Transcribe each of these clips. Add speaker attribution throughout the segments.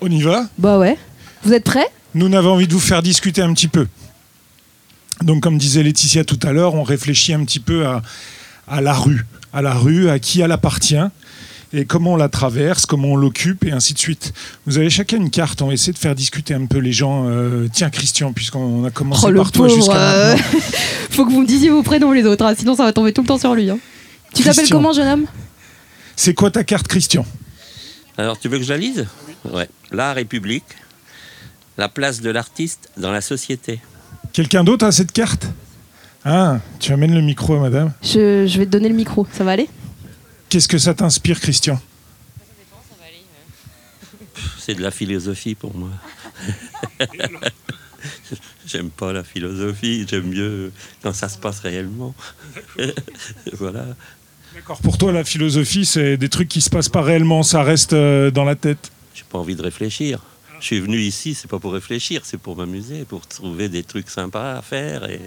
Speaker 1: On y va?
Speaker 2: Bah ouais. Vous êtes prêts?
Speaker 1: Nous n'avons envie de vous faire discuter un petit peu. Donc, comme disait Laetitia tout à l'heure, on réfléchit un petit peu à, à la rue, à la rue, à qui elle appartient, et comment on la traverse, comment on l'occupe, et ainsi de suite. Vous avez chacun une carte, on va essayer de faire discuter un peu les gens. Euh, tiens, Christian, puisqu'on a commencé
Speaker 2: Oh
Speaker 1: par toi jusqu'à
Speaker 2: euh. Faut que vous me disiez vos prénoms les autres, hein, sinon ça va tomber tout le temps sur lui. hein. Tu t'appelles comment, jeune homme?
Speaker 1: C'est quoi ta carte, Christian?
Speaker 3: Alors, tu veux que je la lise? Ouais. L'art et public, la place de l'artiste dans la société.
Speaker 1: Quelqu'un d'autre a cette carte? Ah, tu amènes le micro à madame.
Speaker 2: je, je vais te donner le micro, ça va aller?
Speaker 1: Qu'est-ce que ça t'inspire, Christian?
Speaker 3: C'est de la philosophie pour moi. J'aime pas la philosophie, j'aime mieux quand ça se passe réellement. voilà.
Speaker 1: D'accord, pour toi, la philosophie, c'est des trucs qui se passent pas réellement, ça reste euh, dans la tête.
Speaker 3: J'ai pas envie de réfléchir. Je suis venu ici, c'est pas pour réfléchir, c'est pour m'amuser, pour trouver des trucs sympas à faire et,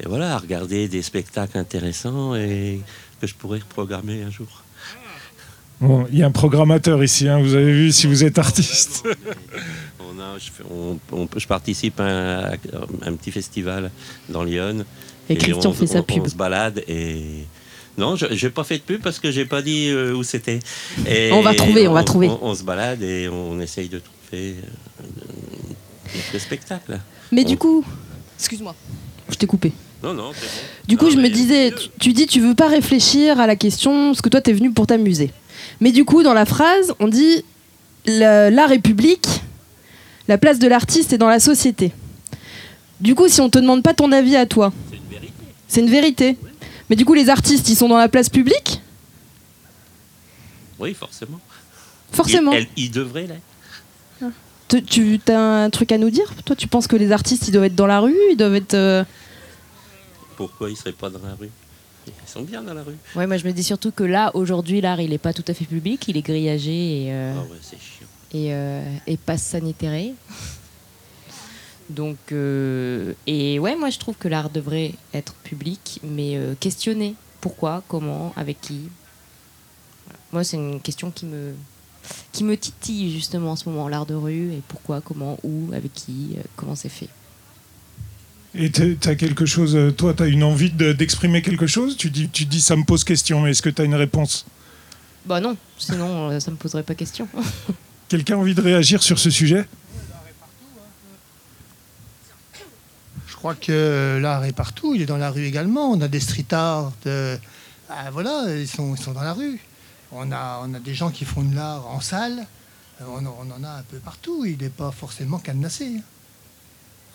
Speaker 3: et voilà, regarder des spectacles intéressants et que je pourrais reprogrammer un jour.
Speaker 1: Bon, il y a un programmateur ici, hein, vous avez vu si vous êtes artiste.
Speaker 3: On a- je, fais- on- on- je participe à un, à un petit festival dans Lyon.
Speaker 2: Et Christian
Speaker 3: on,
Speaker 2: fait sa pub.
Speaker 3: On se balade et. Non, je n'ai pas fait de pub parce que j'ai pas dit euh, où c'était. Et
Speaker 2: On va trouver, on va trouver.
Speaker 3: On, on se balade et on essaye de trouver euh, le spectacle.
Speaker 2: Mais
Speaker 3: On-
Speaker 2: du coup, excuse-moi, je t'ai coupé.
Speaker 3: Non, non, c'est bon.
Speaker 2: Du coup,
Speaker 3: Non,
Speaker 2: je me disais, tu, tu dis, tu veux pas réfléchir à la question, parce que toi, t'es venu pour t'amuser. Mais du coup, dans la phrase, on dit la, République, la place de l'artiste est dans la société. Du coup, si on te demande pas ton avis à toi,
Speaker 3: C'est une vérité.
Speaker 2: c'est une vérité. Mais du coup, les artistes, ils sont dans la place publique?
Speaker 3: Oui, forcément.
Speaker 2: Forcément.
Speaker 3: Il, elle- il devrait l'être.
Speaker 2: Tu, tu as un truc à nous dire? Toi, tu penses que les artistes, ils doivent être dans la rue Ils doivent être. euh,
Speaker 3: Pourquoi ils seraient pas dans la rue? Ils sont bien dans la rue.
Speaker 4: Ouais, moi je me dis surtout que là, aujourd'hui, l'art, il n'est pas tout à fait public, il est grillagé et, euh,
Speaker 3: Ah ouais, c'est chiant.
Speaker 4: et, euh, et passe sanitaire. Donc, euh, et ouais, moi je trouve que l'art devrait être public, mais questionné. Pourquoi, comment, avec qui? Voilà. Moi, c'est une question qui me, qui me titille justement en ce moment, l'art de rue, et pourquoi, comment, où, avec qui, comment c'est fait?
Speaker 1: Et tu as quelque chose, euh, toi, tu as une envie de- d'exprimer quelque chose? Tu dis, tu dis ça me pose question, mais est-ce que tu as une réponse?
Speaker 4: Bah non, sinon euh, ça me poserait pas question.
Speaker 1: Quelqu'un a envie de réagir sur ce sujet?
Speaker 5: Je crois que l'art est partout, il est dans la rue également. On a des street art, de- ah, voilà, ils sont, ils sont dans la rue. On a, on a des gens qui font de l'art en salle, Euh, on, en- on en a un peu partout, il n'est pas forcément cadenassé.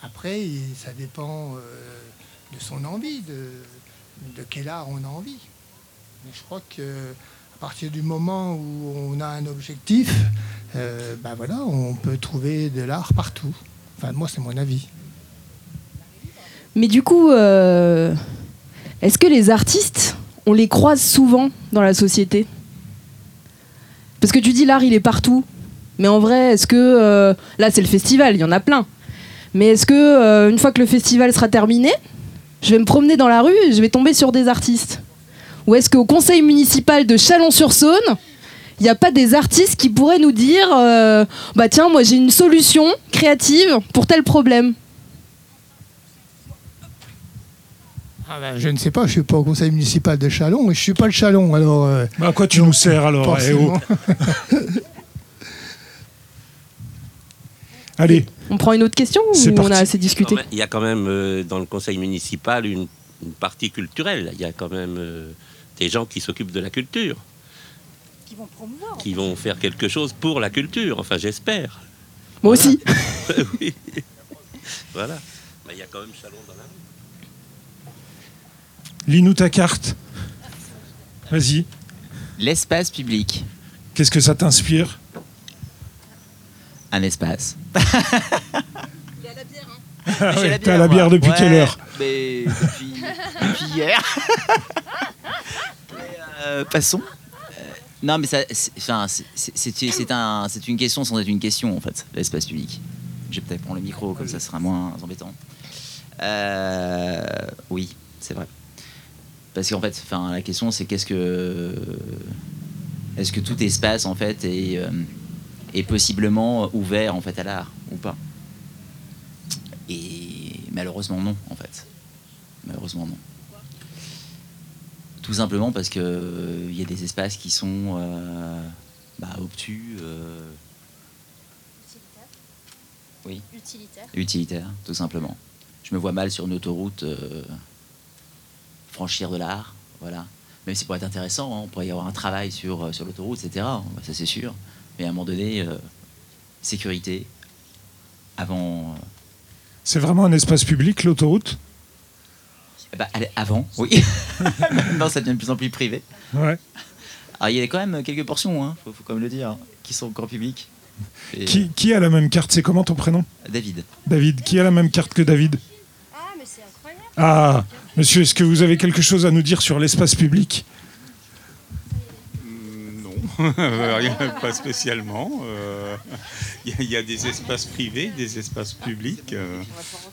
Speaker 5: Après, ça dépend euh, de son envie, de, quel art on a envie. Mais je crois que à partir du moment où on a un objectif, euh, ben voilà, on peut trouver de l'art partout. Enfin, moi, c'est mon avis.
Speaker 2: Mais du coup, euh, est-ce que les artistes, on les croise souvent dans la société? Parce que tu dis l'art, il est partout. Mais en vrai, est-ce que là, c'est le festival, il y en a plein. Mais est-ce que euh, une fois que le festival sera terminé, je vais me promener dans la rue et je vais tomber sur des artistes? Ou est-ce qu'au conseil municipal de Chalon-sur-Saône, il n'y a pas des artistes qui pourraient nous dire euh, bah tiens, moi j'ai une solution créative pour tel problème?
Speaker 5: Ah ben, je ne sais pas, je ne suis pas au conseil municipal de Chalon, mais je ne suis pas le Chalon, alors euh,
Speaker 1: Bah, À quoi tu nous sers alors eh oh.
Speaker 5: forcément.
Speaker 1: Allez,
Speaker 2: On prend une autre question ou on
Speaker 1: parti.
Speaker 2: a assez discuté
Speaker 3: Il y a quand même euh, dans le conseil municipal une, une partie culturelle. Il y a quand même euh, des gens qui s'occupent de la culture,
Speaker 6: Qui vont promouvoir.
Speaker 3: qui vont faire quelque chose pour la culture. Enfin, j'espère.
Speaker 2: Moi aussi.
Speaker 3: oui. Voilà. Mais il y a quand même Chalon dans la rue.
Speaker 1: lis-nous ta carte. Vas-y,
Speaker 7: L'espace public.
Speaker 1: qu'est-ce que ça t'inspire?
Speaker 7: Un espace.
Speaker 1: Ah ouais, T'as la bière depuis
Speaker 7: Ouais,
Speaker 1: quelle heure
Speaker 7: mais depuis, depuis hier. Mais, euh, passons. Euh, non, mais ça, c'est, un, une question sans être une question, en fait, l'espace public. Je vais peut-être prendre le micro, comme ça, ce sera moins embêtant. Euh, oui, c'est vrai. parce qu'en fait, enfin, la question c'est qu'est-ce que est-ce que tout espace en fait est, euh, est possiblement ouvert en fait à l'art ou pas Et malheureusement non en fait. Malheureusement non. Tout simplement parce que euh, il y a des espaces qui sont euh, bah, obtus, euh, oui,
Speaker 6: Utilitaire.
Speaker 7: utilitaires, tout simplement. Je me vois mal sur une autoroute euh, franchir de l'art, voilà. Même si ça pourrait être intéressant, hein, on pourrait y avoir un travail sur, euh, sur l'autoroute, etc. ça c'est sûr. Mais à un moment donné, euh, sécurité, avant. euh,
Speaker 1: C'est vraiment un espace public, l'autoroute?
Speaker 7: Bah, allez, avant, oui. Maintenant, ça devient de plus en plus privé.
Speaker 1: Ouais.
Speaker 7: Alors, il y a quand même quelques portions, hein, faut, faut quand même le dire, hein, qui sont publiques. Et,
Speaker 1: Qui, qui a la même carte? C'est comment ton prénom?
Speaker 7: Euh, David.
Speaker 1: David. Qui a la même carte que David?
Speaker 6: Ah, mais c'est incroyable.
Speaker 1: Ah, monsieur, est-ce que vous avez quelque chose à nous dire sur l'espace public?
Speaker 8: Pas spécialement. Euh, Il y, a- des espaces privés, des espaces publics. Euh,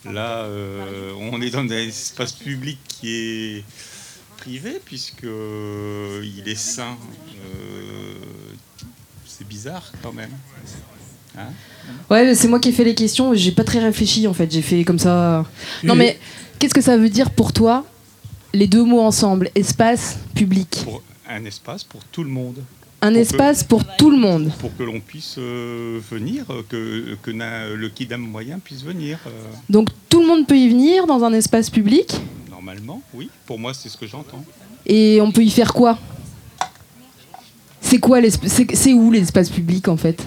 Speaker 8: là, euh, on est dans un espace public qui est privé puisque il est sain. C'est bizarre quand même. Hein?
Speaker 2: Ouais, c'est moi qui ai fait les questions. J'ai pas très réfléchi en fait. J'ai fait comme ça. Non, mais qu'est-ce que ça veut dire pour toi les deux mots ensemble, espace, public?
Speaker 8: Pour un espace pour tout le monde,
Speaker 2: Un
Speaker 8: Pour
Speaker 2: espace pour tout le monde.
Speaker 8: pour que l'on puisse euh, venir, que, que na- le kidam moyen puisse venir. euh,
Speaker 2: Donc tout le monde peut y venir dans un espace public?
Speaker 8: Normalement, oui. Pour moi, c'est ce que j'entends.
Speaker 2: et on peut y faire quoi? C'est quoi c'est où l'espace public en fait?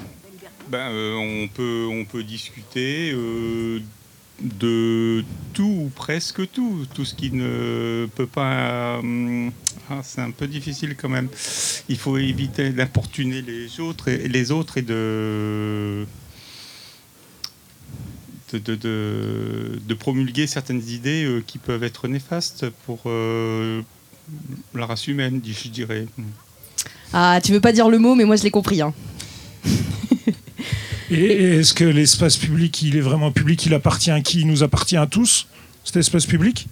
Speaker 8: Ben, euh, on, peut, on peut discuter de tout ou presque tout. Tout ce qui ne peut pas. hum, ah, c'est un peu difficile quand même. Il faut éviter d'importuner les autres et, les autres et de. De, de- de- de promulguer certaines idées euh, qui peuvent être néfastes pour euh, la race humaine, je dirais.
Speaker 2: Ah, tu veux pas dire le mot, mais moi je l'ai compris. Hein.
Speaker 1: Et et est-ce que l'espace public, il est vraiment public Il appartient à qui Il nous appartient à tous Cet espace public?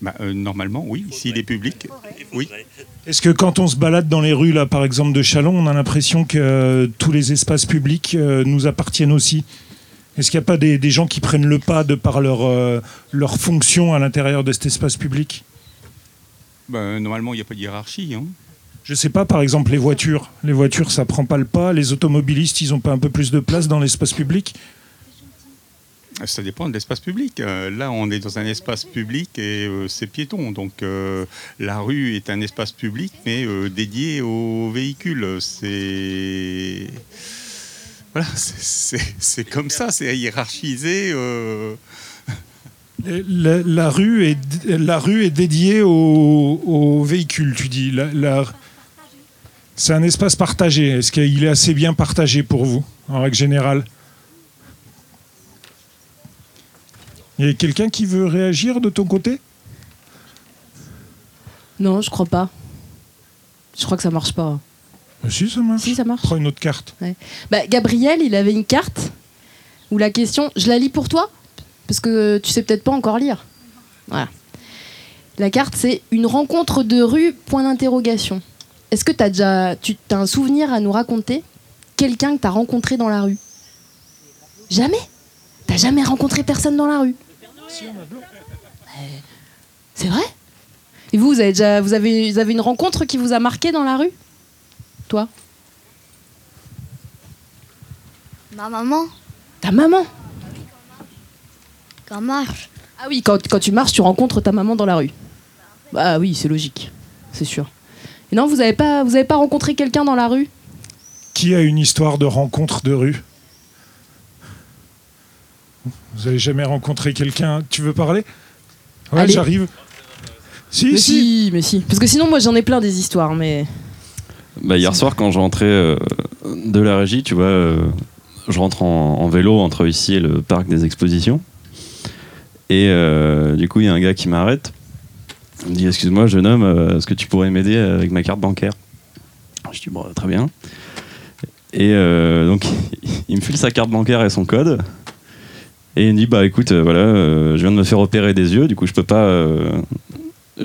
Speaker 8: Ben, euh, normalement, oui. S'il est public, oui.
Speaker 1: Est-ce que quand on se balade dans les rues, là, par exemple, de Chalon, on a l'impression que euh, tous les espaces publics euh, nous appartiennent aussi? Est-ce qu'il n'y a pas des, des gens qui prennent le pas de par leur, euh, leur fonction à l'intérieur de cet espace public?
Speaker 8: Ben, normalement, il n'y a pas de hiérarchie. Hein.
Speaker 1: Je sais pas, par exemple, les voitures. Les voitures, ça prend pas le pas. Les automobilistes, ils ont pas un peu plus de place dans l'espace public?
Speaker 8: Ça dépend de l'espace public. Euh, là, on est dans un espace public et euh, c'est piéton. Donc, euh, la rue est un espace public, mais dédié aux véhicules. C'est. Voilà, c'est- comme ça, c'est hiérarchisé.
Speaker 1: la, la rue est, la rue est dédiée aux, aux véhicules, tu dis. La- la- c'est un espace partagé. Est-ce qu'il est assez bien partagé pour vous, en règle générale? Il y a quelqu'un qui veut réagir de ton côté?
Speaker 2: Non, je crois pas. Je crois que ça marche pas.
Speaker 1: Euh, Si, ça marche.
Speaker 2: Si, ça marche.
Speaker 1: Prends une autre carte.
Speaker 2: Bah, Gabriel, il avait une carte où la question, je la lis pour toi, parce que tu sais peut-être pas encore lire. Voilà. La carte, c'est une rencontre de rue, point d'interrogation. Est-ce que tu as déjà tu as un souvenir à nous raconter? Quelqu'un que tu as rencontré dans la rue? Jamais? T'as jamais rencontré personne dans la rue? Euh, C'est vrai? Et vous, vous avez, déjà, vous, avez, vous avez une rencontre qui vous a marqué dans la rue? Toi?
Speaker 6: Ma maman,
Speaker 2: Ta maman?
Speaker 6: Quand marche.
Speaker 2: Ah oui, quand, quand tu marches, tu rencontres ta maman dans la rue. Bah oui, c'est logique, c'est sûr. Et non, vous n'avez pas, vous avez pas rencontré quelqu'un dans la rue?
Speaker 1: Qui a une histoire de rencontre de rue? Vous avez jamais rencontré quelqu'un? Tu veux parler? Ouais,
Speaker 2: Allez.
Speaker 1: j'arrive. Si,
Speaker 2: mais
Speaker 1: si.
Speaker 2: si, mais si. Parce que sinon, moi, j'en ai plein des histoires, mais
Speaker 9: Bah, hier soir, quand je rentrais euh, de la régie, tu vois, euh, je rentre en, en vélo entre ici et le parc des expositions. Et euh, du coup, il y a un gars qui m'arrête. Il me dit Excuse-moi, jeune homme, euh, est-ce que tu pourrais m'aider avec ma carte bancaire? Je dis Bon, très bien. Et euh, donc, il me file sa carte bancaire et son code. Et il me dit Bah écoute, euh, voilà, euh, je viens de me faire opérer des yeux, du coup, je peux pas. euh,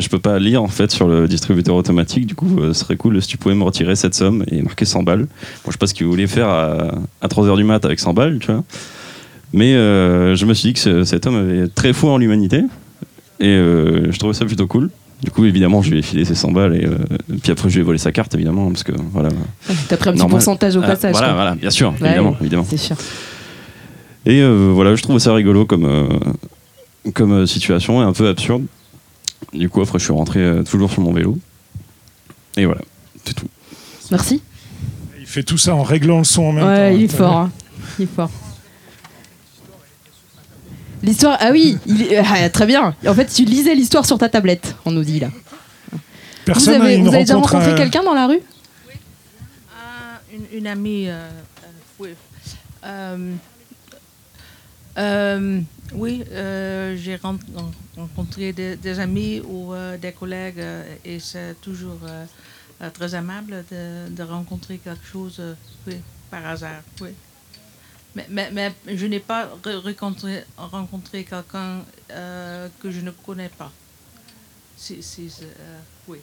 Speaker 9: peux pas lire en fait sur le distributeur automatique. Du coup, euh, ce serait cool si tu pouvais me retirer cette somme et marquer 100 balles. Bon, je sais pas ce qu'il voulait faire à, à 3h du mat avec 100 balles, tu vois. Mais euh, je me suis dit que ce- cet homme avait très foi en l'humanité et euh, je trouvais ça plutôt cool. Du coup, évidemment, je lui ai filé ses 100 balles et euh, puis après, je lui ai volé sa carte, évidemment, parce que voilà.
Speaker 2: T'as pris un petit pourcentage au
Speaker 9: Ah,
Speaker 2: passage.
Speaker 9: Voilà,
Speaker 2: quoi.
Speaker 9: voilà, bien sûr,
Speaker 2: Ouais,
Speaker 9: évidemment, évidemment.
Speaker 2: C'est sûr.
Speaker 9: Et euh, voilà, je trouve ça rigolo comme, euh, comme situation et un peu absurde. Du coup, après, je suis rentré euh, toujours sur mon vélo. Et voilà, c'est tout.
Speaker 2: Merci.
Speaker 1: Il fait tout ça en réglant le son en même temps.
Speaker 2: Ouais, il est fort. hein. Il est fort. L'histoire, ah oui, il est- ah, très bien. En fait, tu lisais l'histoire sur ta tablette, on nous dit là.
Speaker 1: Personne
Speaker 2: vous avez, vous avez déjà rencontré
Speaker 1: euh,
Speaker 2: quelqu'un dans la rue?
Speaker 10: Ah, une, une amie, euh, euh, oui. Euh, euh, oui, euh, j'ai ren- ren- rencontré des, des amis ou euh, des collègues euh, et c'est toujours euh, euh, très aimable de, de rencontrer quelque chose euh, oui, par hasard. Oui. Mais, mais, mais je n'ai pas re- rencontré, rencontré quelqu'un euh, que je ne connais pas. Si, si, c'est, euh, oui.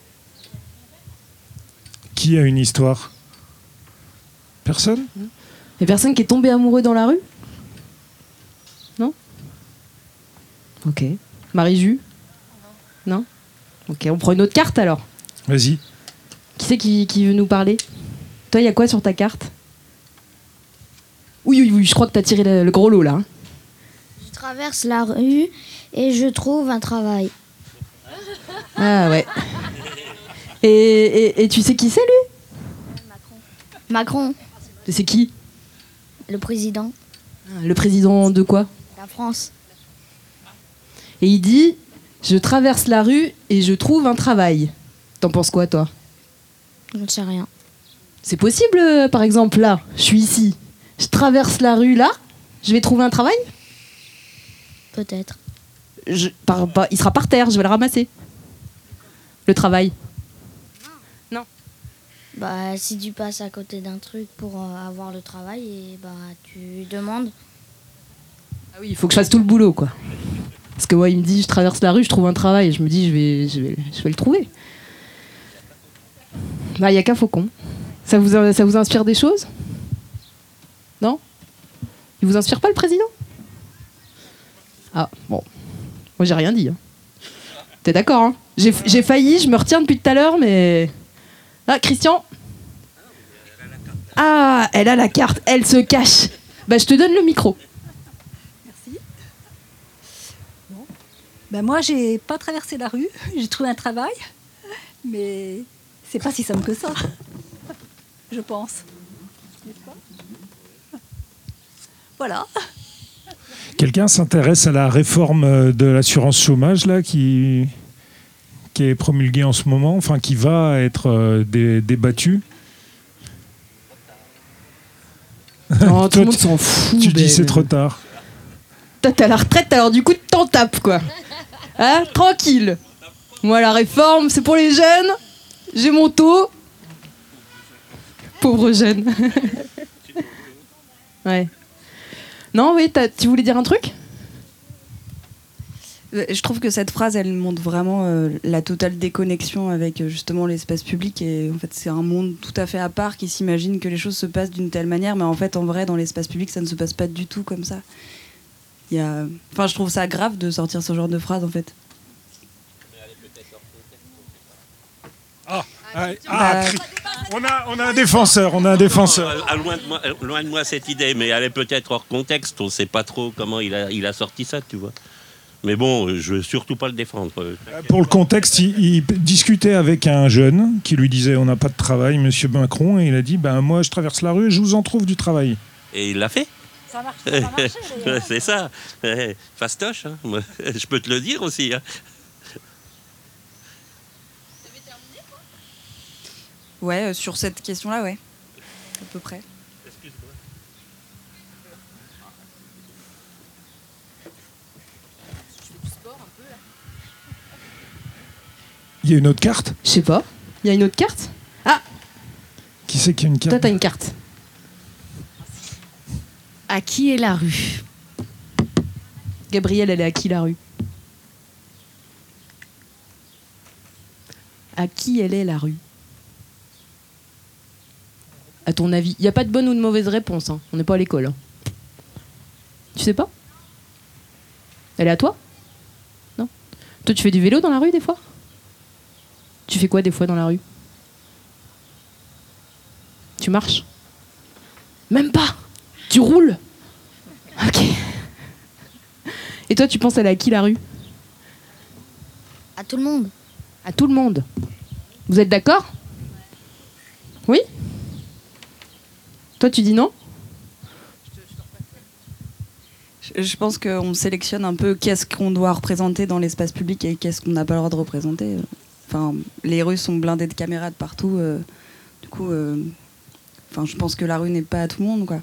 Speaker 1: Qui a une histoire? Personne?
Speaker 2: A personne qui est tombé amoureux dans la rue? Non? Ok. Marie-Ju Non Ok, on prend une autre carte alors.
Speaker 1: Vas-y.
Speaker 2: Qui c'est qui, qui veut nous parler? Toi, il y a quoi sur ta carte? Oui, oui, oui, je crois que t'as tiré le, le gros lot là. hein.
Speaker 6: Je traverse la rue et je trouve un travail.
Speaker 2: Ah ouais. Et, et- et tu sais qui c'est lui?
Speaker 6: Macron,
Speaker 2: C'est qui?
Speaker 6: Le président
Speaker 2: Le président de quoi?
Speaker 6: La France.
Speaker 2: Et il dit Je traverse la rue et je trouve un travail. T'en penses quoi, toi?
Speaker 6: Je ne sais rien.
Speaker 2: C'est possible, euh, par exemple, là, je suis ici, je traverse la rue là, je vais trouver un travail
Speaker 6: Peut-être.
Speaker 2: Je- par- par- Il sera par terre, je vais le ramasser. Le travail.
Speaker 6: Bah, si tu passes à côté d'un truc pour euh, avoir le travail, et bah, tu demandes.
Speaker 2: Ah oui, il faut que je fasse tout le boulot, quoi. Parce que moi, il me dit Je traverse la rue, je trouve un travail. Et je me dis Je vais, je vais, je vais le trouver. Bah, il n'y a qu'un faucon. Ça vous, ça vous inspire des choses? Non Il vous inspire pas le président Ah, bon. Moi, j'ai rien dit. hein. T'es d'accord, hein J'ai failli, je me retiens depuis tout à l'heure, mais. Ah, Christian Ah, elle a la carte, elle se cache. Bah, je te donne le micro.
Speaker 11: Ben moi, j'ai pas traversé la rue, j'ai trouvé un travail, mais c'est pas si simple que ça, je pense. Voilà.
Speaker 1: Quelqu'un s'intéresse à la réforme euh, de l'assurance chômage là qui qui est promulguée en ce moment, enfin qui va être euh, dé- débattue.
Speaker 2: Tout le monde
Speaker 1: tu-
Speaker 2: s'en fout.
Speaker 1: Tu dis
Speaker 2: ben.
Speaker 1: c'est trop tard.
Speaker 2: T'es à la retraite, alors du coup, t'en tapes, quoi. Hein Tranquille. Moi, la réforme, c'est pour les jeunes. J'ai mon taux. Pauvre jeune. ouais. Non, oui, tu voulais dire un truc?
Speaker 12: Euh, Je trouve que cette phrase, elle montre vraiment euh, la totale déconnexion avec euh, justement l'espace public. Et en fait, c'est un monde tout à fait à part qui s'imagine que les choses se passent d'une telle manière, mais en fait, en vrai, dans l'espace public, ça ne se passe pas du tout comme ça. Y a... Enfin, je trouve ça grave de sortir ce genre de phrase, en fait.
Speaker 1: Ah,
Speaker 12: Bah,
Speaker 1: on a on a un défenseur, on a un défenseur.
Speaker 3: Ah, loin, de moi, loin de moi cette idée, mais elle est peut-être hors contexte. On ne sait pas trop comment il a, il a sorti ça, tu vois. Mais bon, euh, je veux surtout pas le défendre.
Speaker 1: Pour le contexte, il, il discutait avec un jeune qui lui disait on n'a pas de travail, Monsieur Macron, et il a dit ben moi je traverse la rue, je vous en trouve du travail.
Speaker 3: Et il l'a fait.
Speaker 11: Ça marche, ça marche.
Speaker 3: Ouais, C'est ça. Fastoche, hein. Je peux te le dire aussi. hein.
Speaker 12: Ouais, euh, sur cette question-là, ouais. À peu près.
Speaker 1: Il y a une autre carte?
Speaker 2: Je sais pas. Il y a une autre carte? Ah,
Speaker 1: Qui c'est qui a une
Speaker 2: toi,
Speaker 1: carte
Speaker 2: t'as une carte.
Speaker 13: À qui est la rue?
Speaker 2: Gabrielle, elle est à qui la rue? À qui elle est la rue? À ton avis Il n'y a pas de bonne ou de mauvaise réponse. hein. On n'est pas à l'école. hein. Tu sais pas? Elle est à toi? Non? Toi, tu fais du vélo dans la rue des fois? Tu fais quoi des fois dans la rue? Tu marches? Même pas Tu roules Ok. Et toi, tu penses à qui la rue?
Speaker 6: À tout le monde.
Speaker 2: À tout le monde. Vous êtes d'accord? Toi, tu dis non
Speaker 12: Je, pense qu'on sélectionne un peu qu'est-ce qu'on doit représenter dans l'espace public et qu'est-ce qu'on n'a pas le droit de représenter. Enfin, les rues sont blindées de caméras de partout. euh, du coup, euh, enfin, je pense que la rue n'est pas à tout le monde, quoi.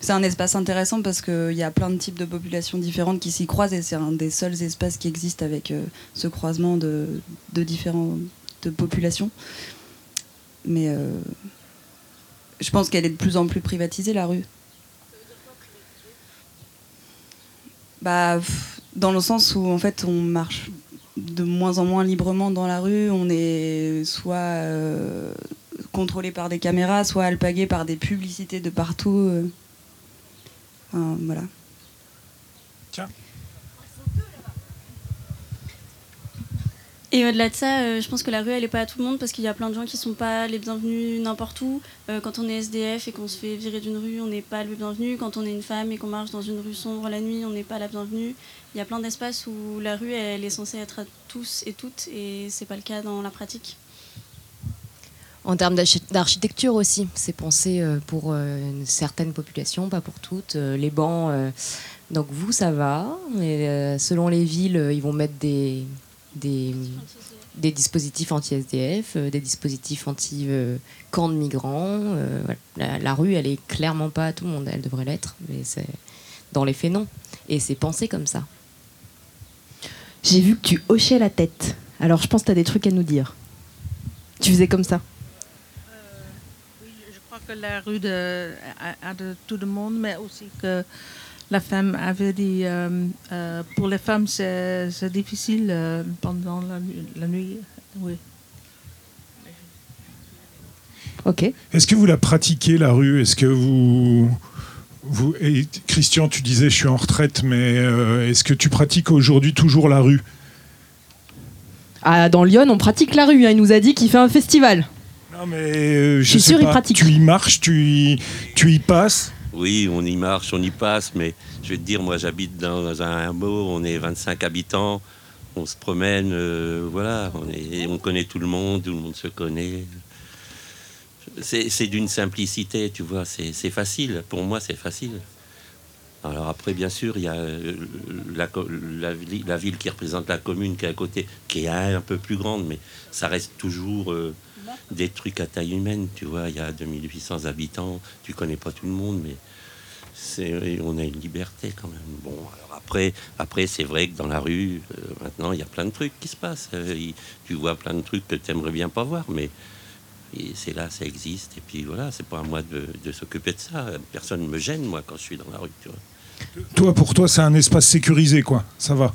Speaker 12: C'est un espace intéressant parce qu'il y a plein de types de populations différentes qui s'y croisent et c'est un des seuls espaces qui existent avec euh, ce croisement de, de différentes de populations. Mais je pense qu'elle est de plus en plus privatisée, la rue. Bah, dans le sens où en fait on marche de moins en moins librement dans la rue, on est soit euh, contrôlé par des caméras, soit alpagué par des publicités de partout. euh. Enfin, voilà.
Speaker 14: Et au-delà de ça, euh, je pense que la rue, elle n'est pas à tout le monde parce qu'il y a plein de gens qui sont pas les bienvenus n'importe où. Euh, quand on est SDF et qu'on se fait virer d'une rue, on n'est pas le bienvenu. Quand on est une femme et qu'on marche dans une rue sombre la nuit, on n'est pas la bienvenue. Il y a plein d'espaces où la rue, elle est censée être à tous et toutes et c'est pas le cas dans la pratique.
Speaker 4: En termes d'archi- d'architecture aussi, c'est pensé euh, pour euh, une certaine population, pas pour toutes. Les bancs, donc vous, ça va. Selon les villes, ils vont mettre des, des, des dispositifs anti-SDF, euh, des dispositifs anti-camps de migrants. euh, voilà. la, la rue, elle est clairement pas à tout le monde. Elle devrait l'être, mais c'est dans les faits, non. Et c'est pensé comme ça.
Speaker 2: J'ai vu que tu hochais la tête. Alors, je pense que tu as des trucs à nous dire. Tu faisais comme ça.
Speaker 10: Je crois que la rue de, a, a de tout le monde, mais aussi que la femme avait dit, euh, euh, pour les femmes, c'est c'est difficile euh, pendant la, la nuit. Oui.
Speaker 2: Ok.
Speaker 1: Est-ce que vous la pratiquez, la rue? Est-ce que vous... vous et Christian, tu disais je suis en retraite, mais euh, est-ce que tu pratiques aujourd'hui toujours la rue?
Speaker 2: Ah, dans Lyon, on pratique la rue. hein. Il nous a dit qu'il fait un festival.
Speaker 1: Non, mais euh,
Speaker 2: Je suis
Speaker 1: sais
Speaker 2: sûr, il pratique.
Speaker 1: Tu y marches, tu y, tu y passes?
Speaker 3: Oui, on y marche, on y passe, mais je vais te dire, moi j'habite dans un hameau, on est 25 habitants, on se promène, euh, voilà, on, est, on connaît tout le monde, tout le monde se connaît. C'est d'une simplicité, tu vois, c'est facile, pour moi c'est facile. Alors après, bien sûr, il y a euh, la, ville qui représente la commune qui est à côté, qui est un peu plus grande, mais ça reste toujours euh, des trucs à taille humaine, tu vois. Il y a 2800 habitants, tu connais pas tout le monde, mais c'est, on a une liberté quand même. Bon, alors après, après c'est vrai que dans la rue, euh, maintenant, il y a plein de trucs qui se passent. Euh, tu vois plein de trucs que tu aimerais bien pas voir, mais et c'est là, ça existe. Et puis voilà, c'est pas à moi de, de s'occuper de ça. Personne ne me gêne, moi, quand je suis dans la rue, tu vois.
Speaker 1: Toi, pour toi, c'est un espace sécurisé, quoi. Ça va.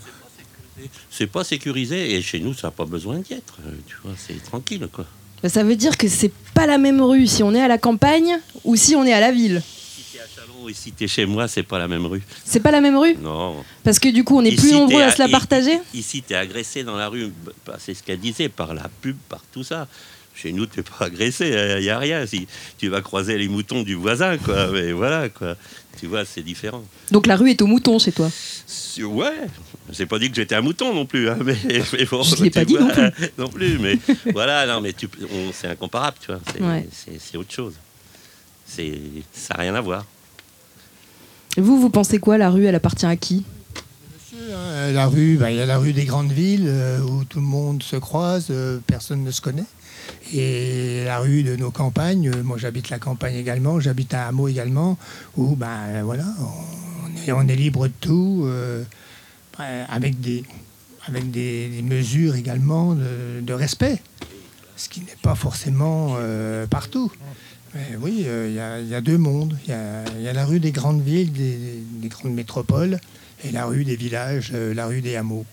Speaker 3: C'est pas sécurisé et chez nous, ça n'a pas besoin d'y être. euh, Tu vois, c'est tranquille, quoi.
Speaker 2: Ça veut dire que c'est pas la même rue si on est à la campagne ou si on est à la ville.
Speaker 3: Chalon, et si t'es chez moi, c'est pas la même rue.
Speaker 2: C'est pas la même rue
Speaker 3: Non.
Speaker 2: Parce que du coup, on est plus
Speaker 3: Ici,
Speaker 2: nombreux
Speaker 3: t'es
Speaker 2: à se la partager
Speaker 3: Ici, tu es agressé dans la rue. Bah, c'est ce qu'elle disait, par la pub, par tout ça. Chez nous, tu n'es pas agressé, il n'y a rien. Si tu vas croiser les moutons du voisin, quoi. Mais voilà, quoi. Tu vois, c'est différent.
Speaker 2: Donc la rue est au mouton chez toi?
Speaker 3: Ouais, j'ai pas dit que j'étais un mouton non plus, hein, mais, mais bon,
Speaker 2: Je l'ai pas dit
Speaker 3: vois,
Speaker 2: non plus.
Speaker 3: non plus, mais voilà, non, mais c'est incomparable, tu vois. C'est,
Speaker 2: Ouais.
Speaker 3: autre chose. Ça n'a rien à voir.
Speaker 2: Vous, vous pensez quoi La rue, elle appartient à qui?
Speaker 5: Euh, la rue, bah, il y a la rue des grandes villes euh, où tout le monde se croise, euh, personne ne se connaît. Et la rue de nos campagnes, euh, moi j'habite la campagne également, j'habite un hameau également, où ben voilà, on est, libre de tout, avec des, avec des, mesures également de, respect, ce qui n'est pas forcément partout. Oui, il y a- deux mondes. Il y a, la rue des grandes villes, des grandes métropoles, et la rue des villages, euh, la rue des hameaux.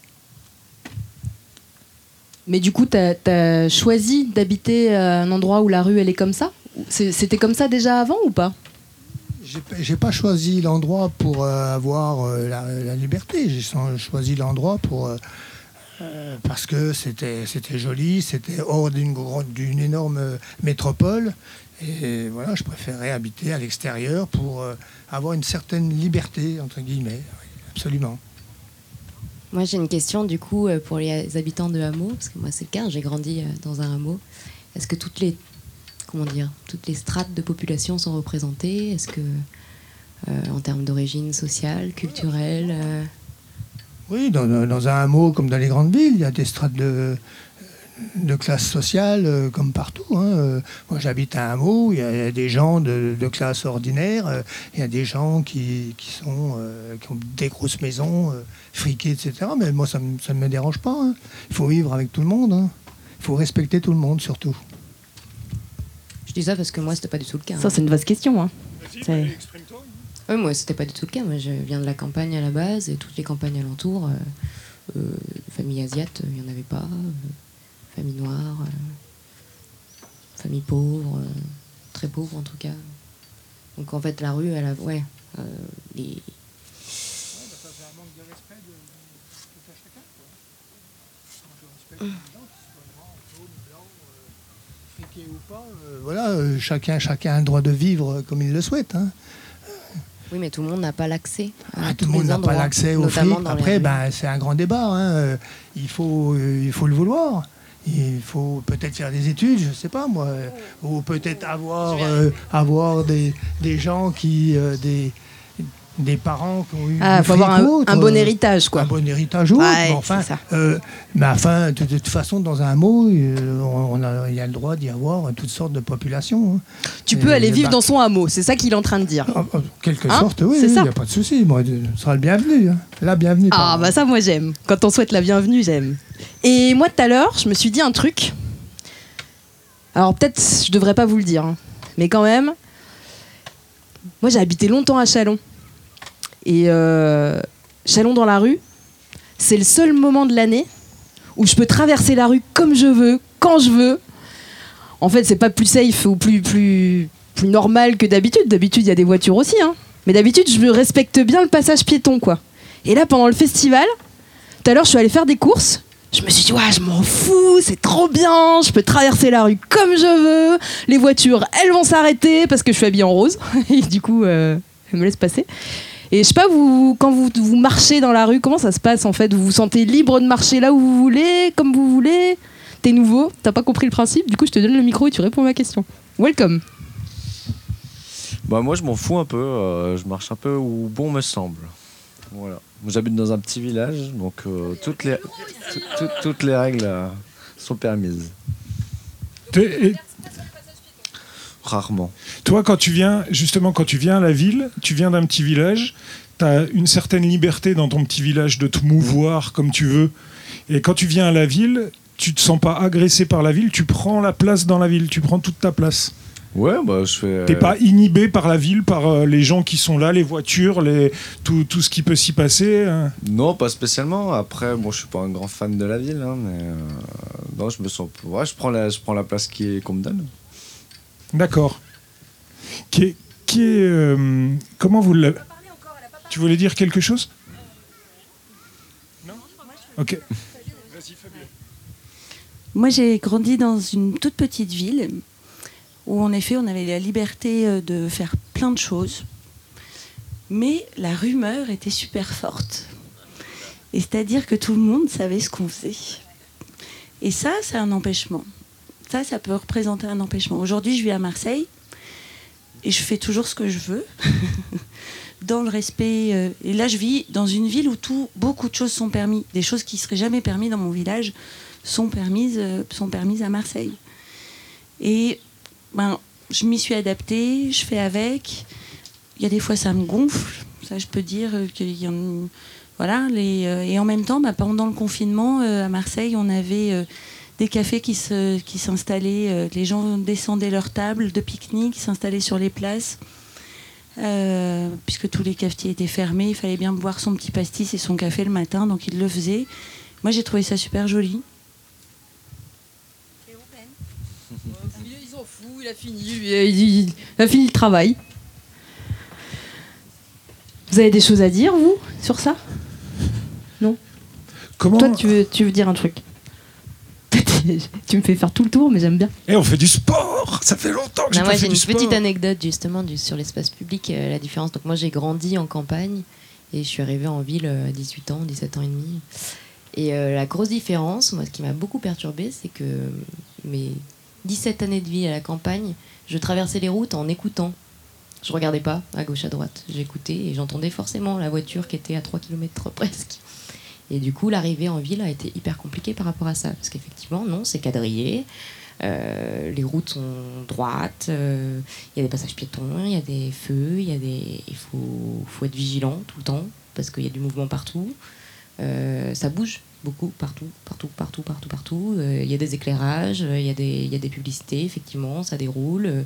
Speaker 2: Mais du coup, tu as, choisi d'habiter à un endroit où la rue, elle est comme ça? C'était comme ça déjà avant ou pas?
Speaker 5: J'ai pas- choisi l'endroit pour euh, avoir euh, la, la liberté. J'ai cho- choisi l'endroit pour euh, euh, parce que c'était joli, c'était hors d'une énorme euh, métropole. Et voilà, je préférais habiter à l'extérieur pour euh, avoir une certaine liberté entre guillemets. Absolument.
Speaker 4: Moi, j'ai une question du coup euh, pour les habitants de hameaux, parce que moi, c'est le cas, j'ai grandi euh, dans un hameau. Est-ce que toutes les, comment dire, toutes les strates de population sont représentées? Est-ce que, euh, en termes d'origine sociale, culturelle euh,
Speaker 5: Oui, dans, dans un hameau comme dans les grandes villes, il y a des strates de, de classe sociale euh, comme partout. hein. Euh, Moi, j'habite à un hameau, il y a des gens de, de classe ordinaire, euh, il y a des gens qui, qui sont, euh, qui ont des grosses maisons, euh, friquées, etc. Mais moi, ça ne ça ne me dérange pas. hein. Il faut vivre avec tout le monde. hein. Il faut respecter tout le monde, surtout.
Speaker 4: Je dis ça parce que moi, c'était pas du tout le cas.
Speaker 2: Ça, c'est une vaste question. Hein.
Speaker 4: Oui, moi, c'était pas du tout le cas. Moi, je viens de la campagne à la base et toutes les campagnes alentours, euh, euh, famille asiate, il n'y en avait pas. euh, famille noire, euh, famille pauvre, euh, très pauvre en tout cas. Donc en fait, la rue, elle a. Ouais. euh, les...
Speaker 5: Euh, voilà, chacun, chacun a le droit de vivre comme il le souhaite. hein.
Speaker 4: Oui, mais tout le monde n'a pas l'accès.
Speaker 5: Ah, tout le monde n'a pas l'accès au
Speaker 4: les
Speaker 5: Après, ben, c'est un grand débat. hein. Il, faut, il faut le vouloir. Il faut peut-être faire des études, je ne sais pas moi. Ou peut-être avoir, euh, avoir des, des gens qui. euh, des, des parents qui ont eu.
Speaker 2: Ah, faut avoir un-
Speaker 5: ou autre,
Speaker 2: un bon héritage, quoi.
Speaker 5: Un bon héritage ou autre,
Speaker 2: Ouais,
Speaker 5: mais enfin, euh, mais enfin, de, de toute façon, dans un mot, euh, on a, il y a le droit d'y avoir toutes sortes de populations. hein.
Speaker 2: Tu
Speaker 5: Et
Speaker 2: peux aller vivre
Speaker 5: bar-
Speaker 2: dans son hameau, c'est ça qu'il est en train de dire.
Speaker 5: En quelque
Speaker 2: Hein
Speaker 5: sorte, oui, il
Speaker 2: ça
Speaker 5: n'y a pas de souci. Moi, ce sera le bienvenu. hein. La bienvenue.
Speaker 2: Ah bah ça moi j'aime. Quand on souhaite la bienvenue, j'aime. Et moi tout à l'heure, je me suis dit un truc. Alors peut-être je devrais pas vous le dire, mais quand même. Moi j'ai habité longtemps à Chalon. Et euh, Chalon dans la rue, c'est le seul moment de l'année où je peux traverser la rue comme je veux, quand je veux. En fait, c'est pas plus safe ou plus, plus, plus normal que d'habitude. D'habitude, il y a des voitures aussi. Hein. Mais d'habitude, je respecte bien le passage piéton, quoi. Et là, pendant le festival, tout à l'heure, je suis allée faire des courses. Je me suis dit, ouais, je m'en fous, c'est trop bien, je peux traverser la rue comme je veux. Les voitures, elles vont s'arrêter parce que je suis habillée en rose. Et du coup, euh, elles me laissent passer. Et je sais pas, vous, quand vous, vous marchez dans la rue, comment ça se passe en fait? Vous vous sentez libre de marcher là où vous voulez, comme vous voulez? T'es nouveau, t'as pas compris le principe, du coup je te donne le micro et tu réponds à ma question. Welcome
Speaker 15: Bah moi je m'en fous un peu, euh, je marche un peu où bon me semble. Voilà. J'habite dans un petit village, donc euh, toutes, les, tout- tout- toutes les règles euh, sont permises. Rarement.
Speaker 1: Toi, quand tu viens, justement, quand tu viens à la ville, tu viens d'un petit village, tu as une certaine liberté dans ton petit village de te mouvoir comme tu veux. Et quand tu viens à la ville, tu te sens pas agressé par la ville, tu prends la place dans la ville, tu prends toute ta place.
Speaker 15: Ouais, bah je fais.
Speaker 1: T'es
Speaker 15: euh,
Speaker 1: pas inhibé par la ville, par euh, les gens qui sont là, les voitures, les... Tout, tout ce qui peut s'y passer. hein.
Speaker 15: Non, pas spécialement. Après, bon, je suis pas un grand fan de la ville, hein, mais euh, non, je me sens. Ouais, je prends la, je prends la place qui est- qu'on me donne.
Speaker 1: D'accord. Qui est, qui est, euh, comment vous l'avez Tu voulais dire quelque chose Non Ok.
Speaker 16: Moi, j'ai grandi dans une toute petite ville où, en effet, on avait la liberté euh, de faire plein de choses. Mais la rumeur était super forte. Et c'est-à-dire que tout le monde savait ce qu'on faisait. Et ça, c'est un empêchement. Ça, ça peut représenter un empêchement. Aujourd'hui, je vis à Marseille et je fais toujours ce que je veux. dans le respect. euh, et là, je vis dans une ville où beaucoup de choses sont permises. Des choses qui seraient jamais permises dans mon village sont permises, euh, sont permises à Marseille. Et ben, je m'y suis adaptée, je fais avec. Il y a des fois, ça me gonfle. Ça, je peux dire euh, qu'il y en voilà. Les, euh, et en même temps, bah, pendant le confinement, à Marseille, on avait des cafés qui se, qui s'installaient. euh, les gens descendaient leurs tables de pique-nique, s'installaient sur les places. Euh, puisque tous les cafetiers étaient fermés, il fallait bien boire son petit pastis et son café le matin, donc il le faisait. Moi, j'ai trouvé ça super joli.
Speaker 2: Il s'en fout, il a fini, lui, il, il a fini le travail. Vous avez des choses à dire, vous, sur ça? Non?
Speaker 1: Comment
Speaker 2: Toi, tu veux, tu veux dire un truc? Tu me fais faire tout le tour, mais j'aime bien.
Speaker 1: Et on fait du sport Ça fait longtemps que j'ai
Speaker 4: moi j'ai une
Speaker 1: sport.
Speaker 4: petite anecdote justement du- sur l'espace public, euh, la différence. Donc moi j'ai grandi en campagne et je suis arrivée en ville euh, à 18 ans, 17 ans et demi. Et euh, la grosse différence, moi ce qui m'a beaucoup perturbée, c'est que mes 17 années de vie à la campagne, je traversais les routes en écoutant. Je regardais pas à gauche à droite, j'écoutais et j'entendais forcément la voiture qui était à 3 km presque. Et du coup, l'arrivée en ville a été hyper compliquée par rapport à ça. Parce qu'effectivement, non, c'est quadrillé. euh, les routes sont droites. euh, Il y a des passages piétons, il y a des feux, il des. Faut, faut être vigilant tout le temps parce qu'il y a du mouvement partout. Euh, ça bouge beaucoup partout, partout, partout, partout, partout. Il y a des éclairages, il y, a des- il y a des publicités, effectivement, ça déroule.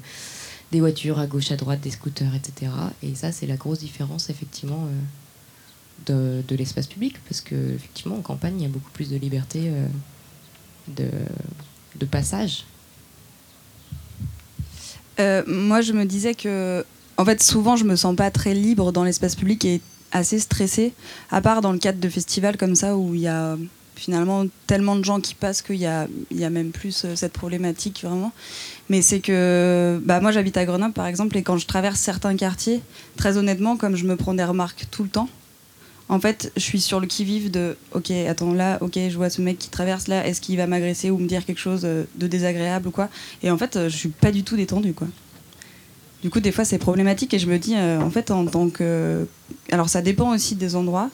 Speaker 4: des voitures à gauche, à droite, des scooters, etc. Et ça, c'est la grosse différence, effectivement, de, l'espace public, parce que effectivement, en campagne, il y a beaucoup plus de liberté euh, de, passage.
Speaker 12: Euh, moi, je me disais que, en fait, souvent, je me sens pas très libre dans l'espace public et assez stressée, à part dans le cadre de festivals comme ça où il y a finalement tellement de gens qui passent qu'il y a, y a même plus euh, cette problématique vraiment. Mais c'est que bah, moi j'habite à Grenoble par exemple et quand je traverse certains quartiers, très honnêtement, comme je me prends des remarques tout le temps, en fait je suis sur le qui-vive de ok, attends là, ok, je vois ce mec qui traverse là, est-ce qu'il va m'agresser ou me dire quelque chose euh, de désagréable ou quoi? Et en fait euh, je suis pas du tout détendue quoi. Du coup, des fois, c'est problématique et je me dis, euh, en fait, en tant que. Alors, ça dépend aussi des endroits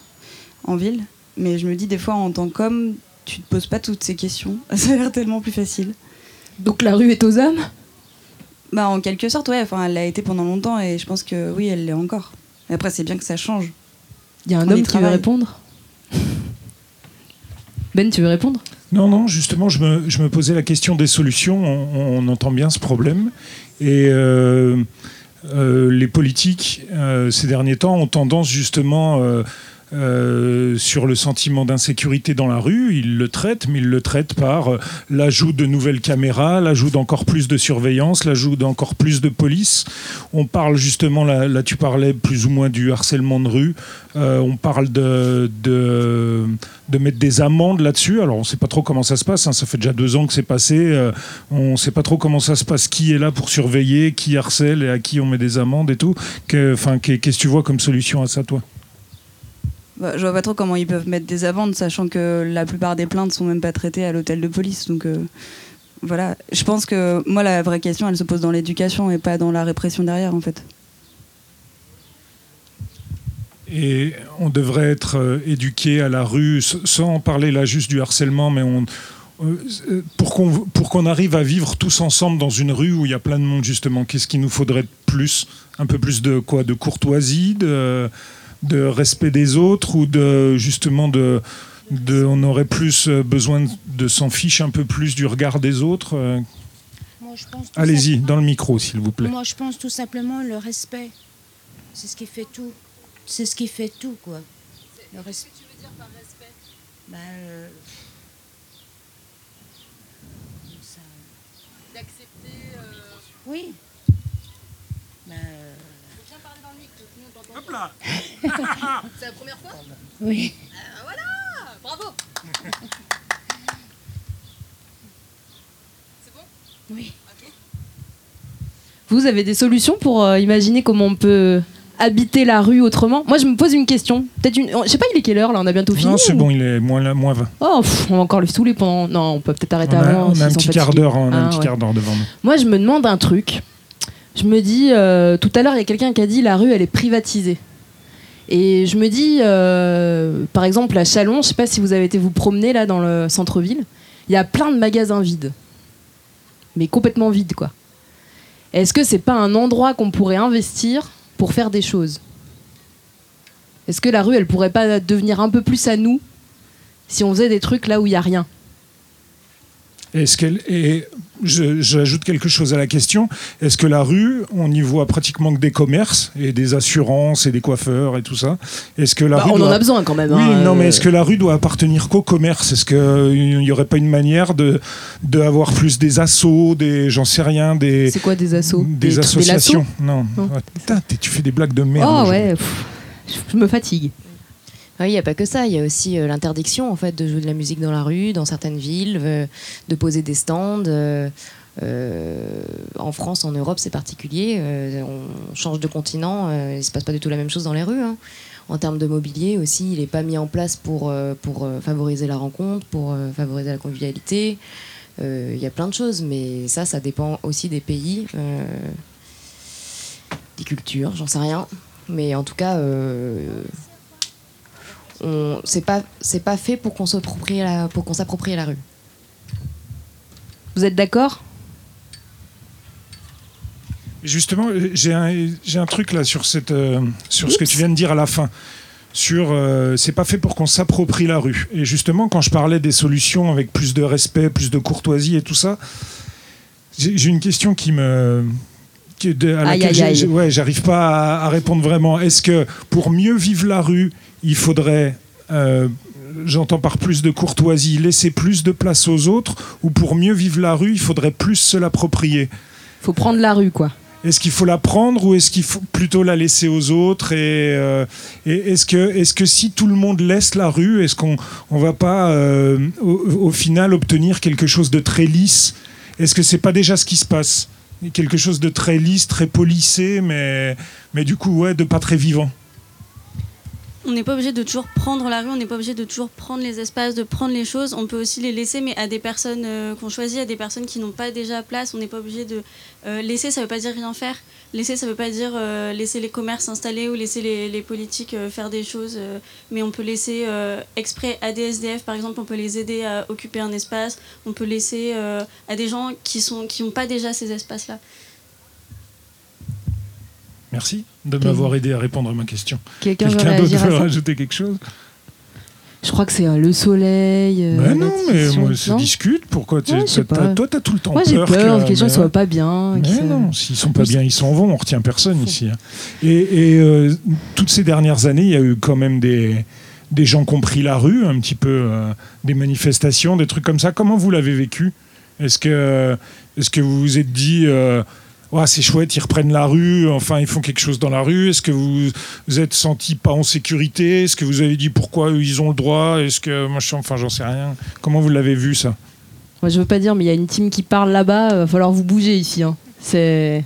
Speaker 12: en ville, mais je me dis, des fois, en tant qu'homme, tu te poses pas toutes ces questions. Ça a l'air tellement plus facile.
Speaker 2: Donc, la rue est aux hommes?
Speaker 12: Bah, en quelque sorte, ouais. Enfin, elle l'a été pendant longtemps et je pense que oui, elle l'est encore. Et après, c'est bien que ça change.
Speaker 2: Il y a un
Speaker 12: On
Speaker 2: homme qui veut répondre Ben, tu veux répondre?
Speaker 1: Non, non, justement, je me, je me posais la question des solutions. On, on entend bien ce problème. Et euh, euh, les politiques, euh, ces derniers temps, ont tendance justement, euh, sur le sentiment d'insécurité dans la rue, ils le traitent, mais ils le traitent par euh, l'ajout de nouvelles caméras, l'ajout d'encore plus de surveillance, l'ajout d'encore plus de police. On parle justement, là, tu parlais plus ou moins du harcèlement de rue, Euh, on parle de, de, mettre des amendes là-dessus. Alors on ne sait pas trop comment ça se passe, hein. ça fait déjà deux ans que c'est passé, on ne sait pas trop comment ça se passe, qui est là pour surveiller, qui harcèle et à qui on met des amendes et tout. Qu'est-ce que tu vois comme solution à ça, toi?
Speaker 12: Bah, je vois pas trop comment ils peuvent mettre des amendes, sachant que la plupart des plaintes sont même pas traitées à l'hôtel de police. Donc euh, voilà. Je pense que moi, la vraie question, elle se pose dans l'éducation et pas dans la répression derrière, en fait.
Speaker 1: Et on devrait être euh, éduqué à la rue, sans parler là juste du harcèlement, mais on, euh, euh, pour qu'on arrive à vivre tous ensemble dans une rue où il y a plein de monde justement, qu'est-ce qu'il nous faudrait de plus? Un peu plus de quoi? De courtoisie, de, de respect des autres ou de justement de, de on aurait plus euh, besoin de s'en fiche un peu plus du regard des autres euh. Allez-y, dans le micro s'il vous plaît.
Speaker 17: Moi, je pense tout simplement le respect. C'est ce qui fait tout. C'est ce qui fait tout, quoi. Le respect. tu veux dire par respect? Ben, euh, ça-
Speaker 10: D'accepter.
Speaker 17: Oui. Ben, euh,
Speaker 10: Viens parler dans le micro, tout le monde t'entend.
Speaker 1: Hop là
Speaker 10: C'est la première fois
Speaker 17: Oui.
Speaker 10: Euh, voilà Bravo C'est bon?
Speaker 17: Oui.
Speaker 2: Vous avez des solutions pour euh, imaginer comment on peut habiter la rue autrement? Moi, je me pose une question. Peut-être une. Je sais pas, il est quelle heure là? On a bientôt fini
Speaker 1: Non, c'est
Speaker 2: ou-
Speaker 1: bon, il est moins, moins 20.
Speaker 2: Oh, pff, on va encore le saouler pendant. Non, on peut peut-être arrêter
Speaker 1: On a,
Speaker 2: avant.
Speaker 1: on a un petit quart d'heure, on a un
Speaker 2: Ah,
Speaker 1: petit
Speaker 2: ouais.
Speaker 1: quart d'heure devant nous.
Speaker 2: Moi, je me demande un truc. Je me dis, euh, tout à l'heure, il y a quelqu'un qui a dit la rue, elle est privatisée. Et je me dis, euh, par exemple, à Chalon, je sais pas si vous avez été vous promener là dans le centre-ville, il y a plein de magasins vides. Mais complètement vides, quoi. Est-ce que c'est pas un endroit qu'on pourrait investir pour faire des choses? Est-ce que la rue, elle pourrait pas devenir un peu plus à nous si on faisait des trucs là où il y a rien?
Speaker 1: Est-ce qu'elle et je- j'ajoute quelque chose à la question. Est-ce que la rue, on y voit pratiquement que des commerces et des assurances et des coiffeurs et tout ça? Est-ce que la
Speaker 2: Bah,
Speaker 1: rue
Speaker 2: on en a besoin quand même,
Speaker 1: Oui,
Speaker 2: hein,
Speaker 1: non, mais
Speaker 2: euh.
Speaker 1: est-ce que la rue doit appartenir qu'au commerce? Est-ce qu'il n'y aurait pas une manière de d'avoir plus des assos, des j'en sais rien, des
Speaker 2: C'est quoi des assos?
Speaker 1: des, associations? Non.
Speaker 2: Non.
Speaker 1: Ouais, putain, t'es- tu fais des blagues de merde.
Speaker 2: Oh ouais, pff, je me fatigue.
Speaker 4: Oui, il n'y a pas que ça. Il y a aussi euh, l'interdiction en fait de jouer de la musique dans la rue, dans certaines villes, euh, de poser des stands. euh, en France, en Europe, c'est particulier. on change de continent, il ne se passe pas du tout la même chose dans les rues. hein. En termes de mobilier aussi, il n'est pas mis en place pour, pour favoriser la rencontre, pour favoriser la convivialité. Il y a plein de choses, mais ça, ça dépend aussi des pays, des cultures, j'en sais rien. Mais en tout cas, on- c'est pas c'est pas fait pour qu'on s'approprie la pour qu'on s'approprie la rue.
Speaker 2: Vous êtes d'accord?
Speaker 1: Justement, euh, j'ai un, j'ai un truc là sur, cette, euh, sur ce que tu viens de dire à la fin. Sur euh, c'est pas fait pour qu'on s'approprie la rue. Et justement, quand je parlais des solutions avec plus de respect, plus de courtoisie et tout ça, j'ai une question qui me. qui- de- à
Speaker 2: Aïe,
Speaker 1: laquelle
Speaker 2: aïe,
Speaker 1: j'ai-
Speaker 2: aïe.
Speaker 1: j'ai- ouais, j'arrive pas à, à répondre vraiment. Est-ce que pour mieux vivre la rue, il faudrait. euh, J'entends par plus de courtoisie, laisser plus de place aux autres, ou pour mieux vivre la rue, il faudrait plus se l'approprier?
Speaker 2: Faut prendre la rue, quoi.
Speaker 1: est-ce qu'il faut la prendre ou est-ce qu'il faut plutôt la laisser aux autres et, euh, et est-ce que est-ce que si tout le monde laisse la rue, est-ce qu'on on va pas euh, au, au final obtenir quelque chose de très lisse? Est-ce que c'est pas déjà ce qui se passe? Quelque chose de très lisse, très polissé, mais mais du coup ouais, de pas très vivant.
Speaker 14: On n'est pas obligé de toujours prendre la rue, on n'est pas obligé de toujours prendre les espaces, de prendre les choses. On peut aussi les laisser, mais à des personnes euh, qu'on choisit, à des personnes qui n'ont pas déjà place. On n'est pas obligé de euh, laisser. Ça veut pas dire rien faire. Laisser, ça veut pas dire euh, laisser les commerces s'installer ou laisser les, politiques faire des choses. mais on peut laisser exprès à des SDF, par exemple, on peut les aider à occuper un espace. On peut laisser à des gens qui sont qui n'ont pas déjà ces espaces-là.
Speaker 1: Merci de m'avoir aidé à répondre à ma question.
Speaker 2: Quelqu'un veut
Speaker 1: d'autre veut
Speaker 2: ça
Speaker 1: rajouter quelque chose?
Speaker 2: Je crois que c'est euh, le soleil. euh,
Speaker 1: Ben non, mais moi, se
Speaker 2: non
Speaker 1: discute. Pourquoi tu,
Speaker 2: Ouais, pas.
Speaker 1: Toi, t'as tout le temps
Speaker 2: Moi, j'ai
Speaker 1: peur.
Speaker 2: peur
Speaker 1: que-
Speaker 2: les gens
Speaker 1: mais-
Speaker 2: soient pas bien.
Speaker 1: Mais
Speaker 2: se-
Speaker 1: non, s'ils sont pas bien, ils s'en vont. On retient personne ici. hein. Et, et, euh, toutes ces dernières années, il y a eu quand même des, des gens qui ont pris la rue, un petit peu, euh, des manifestations, des trucs comme ça. Comment vous l'avez vécu? Est-ce que, est-ce que vous vous êtes dit, Ouais, c'est chouette, ils reprennent la rue, enfin, ils font quelque chose dans la rue Est-ce que vous vous êtes senti pas en sécurité? Est-ce que vous avez dit pourquoi eux, ils ont le droit? Est-ce que, moi, je- enfin, j'en sais rien. Comment vous l'avez vu ça?
Speaker 2: Moi, je veux pas dire, mais il y a une team qui parle là-bas. Va falloir vous bouger ici. hein. C'est.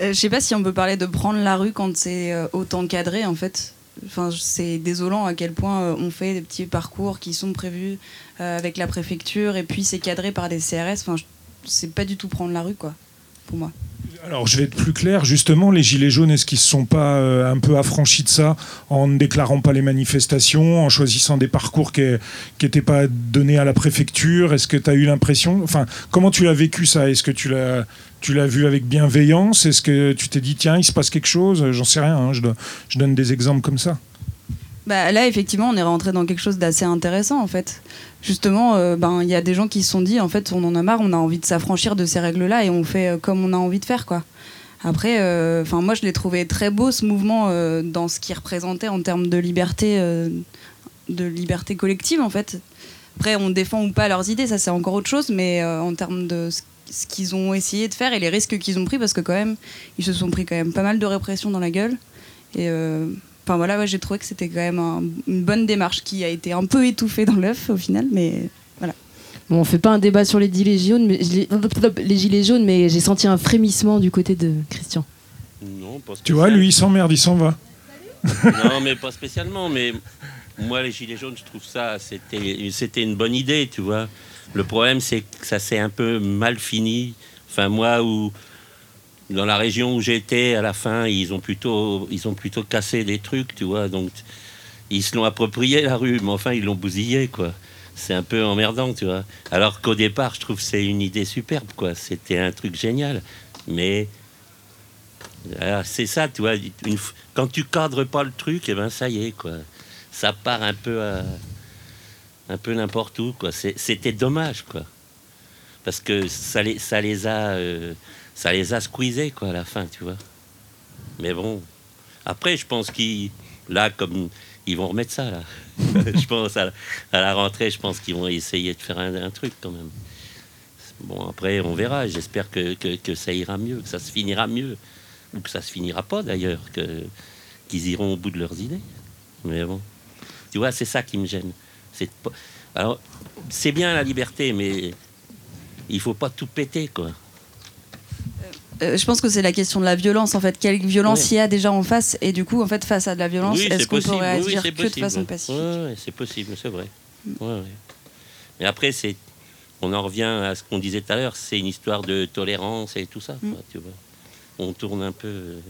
Speaker 12: Euh, je sais pas si on peut parler de prendre la rue quand c'est euh, autant cadré en fait. Enfin, c'est désolant à quel point euh, on fait des petits parcours qui sont prévus euh, avec la préfecture et puis c'est cadré par des CRS. Enfin, je- c'est pas du tout prendre la rue quoi, pour moi.
Speaker 1: Alors, je vais être plus clair. Justement, les Gilets jaunes, est-ce qu'ils ne se sont pas euh, un peu affranchis de ça en ne déclarant pas les manifestations, en choisissant des parcours qui n'étaient pas donnés à la préfecture? Est-ce que tu as eu l'impression. Enfin, comment tu l'as vécu ça? Est-ce que tu l'as. Tu l'as vu avec bienveillance? Est-ce que tu t'es dit, tiens, il se passe quelque chose? J'en sais rien, hein, je, do- je donne des exemples comme ça.
Speaker 12: Bah, là, effectivement, on est rentré dans quelque chose d'assez intéressant, en fait. Justement, euh, ben, il y a des gens qui se sont dit, en fait, on en a marre, on a envie de s'affranchir de ces règles-là et on fait euh, comme on a envie de faire, quoi. Après, euh, enfin, moi, je l'ai trouvé très beau, ce mouvement, dans ce qu'il représentait en termes de liberté, de liberté collective, en fait. Après, on défend ou pas leurs idées, ça, c'est encore autre chose, mais en termes de ce qu'ils ont essayé de faire et les risques qu'ils ont pris, parce que quand même, ils se sont pris quand même pas mal de répression dans la gueule. Et enfin voilà, ouais, j'ai trouvé que c'était quand même un- une bonne démarche qui a été un peu étouffée dans l'œuf au final, mais voilà.
Speaker 2: Bon, on fait pas un débat sur les gilets jaunes, mais, les, les gilets jaunes, mais j'ai senti un frémissement du côté de Christian.
Speaker 3: Non, pas
Speaker 1: Tu vois, lui, il s'emmerde, il s'en va.
Speaker 3: non, mais pas spécialement. Mais moi, les Gilets jaunes, je trouve ça, c'était c'était une bonne idée, tu vois. Le problème, c'est que ça s'est un peu mal fini. Enfin, moi, où, dans la région où j'étais, à la fin, ils ont plutôt, ils ont plutôt cassé des trucs, tu vois. Donc, ils se l'ont approprié, la rue, mais enfin, ils l'ont bousillé, quoi. C'est un peu emmerdant, tu vois. Alors qu'au départ, je trouve que c'est une idée superbe, quoi. C'était un truc génial. Mais c'est ça, tu vois. quand tu cadres pas le truc, et ben ça y est, quoi. Ça part un peu un peu n'importe où. Quoi. C'était dommage, quoi. Parce que ça les, ça les a, euh, ça les a squeezés, quoi, à la fin, tu vois. Mais bon, après, je pense qu'ils, là, comme ils vont remettre ça, là. je pense à, à la rentrée, je pense qu'ils vont essayer de faire un, un truc quand même. Bon, après, on verra. J'espère que, que, que ça ira mieux, que ça se finira mieux, ou que ça se finira pas d'ailleurs, que qu'ils iront au bout de leurs idées. Mais bon, tu vois, c'est ça qui me gêne. C'est alors, c'est bien la liberté, mais il faut pas tout péter, quoi.
Speaker 12: Euh, je pense que c'est la question de la violence en fait. Quelle violence il y a déjà en face? Et du coup en fait face à de la violence,
Speaker 3: Oui,
Speaker 12: est-ce qu'on peut
Speaker 3: possible. Oui, oui,
Speaker 12: que de façon pacifique?
Speaker 3: Ouais, ouais, c'est possible, c'est vrai. Ouais, ouais. Mais après, c'est, on en revient à ce qu'on disait tout à l'heure. C'est une histoire de tolérance et tout ça.
Speaker 12: Mm.
Speaker 3: quoi, tu vois. On tourne un peu. euh,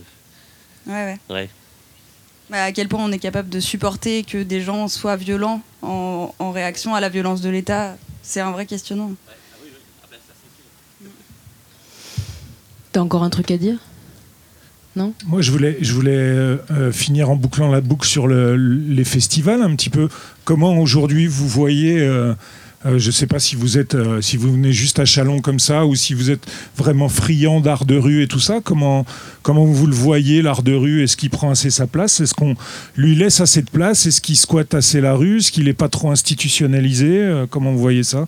Speaker 12: Ouais, ouais.
Speaker 3: Ouais.
Speaker 12: Bah, à quel point on est capable de supporter que des gens soient violents en, en réaction à la violence de l'État? C'est un vrai questionnement.
Speaker 2: T'as encore un truc à dire? Non?
Speaker 1: Moi, je voulais, je voulais euh, euh, finir en bouclant la boucle sur le- les festivals un petit peu. Comment aujourd'hui vous voyez, euh, je ne sais pas si vous êtes, si vous venez juste à Chalon comme ça ou si vous êtes vraiment friand d'art de rue et tout ça. Comment, comment vous le voyez l'art de rue? Est-ce qu'il prend assez sa place? Est-ce qu'on lui laisse assez de place? Est-ce qu'il squatte assez la rue? Est-ce qu'il n'est pas trop institutionnalisé? Comment vous voyez ça?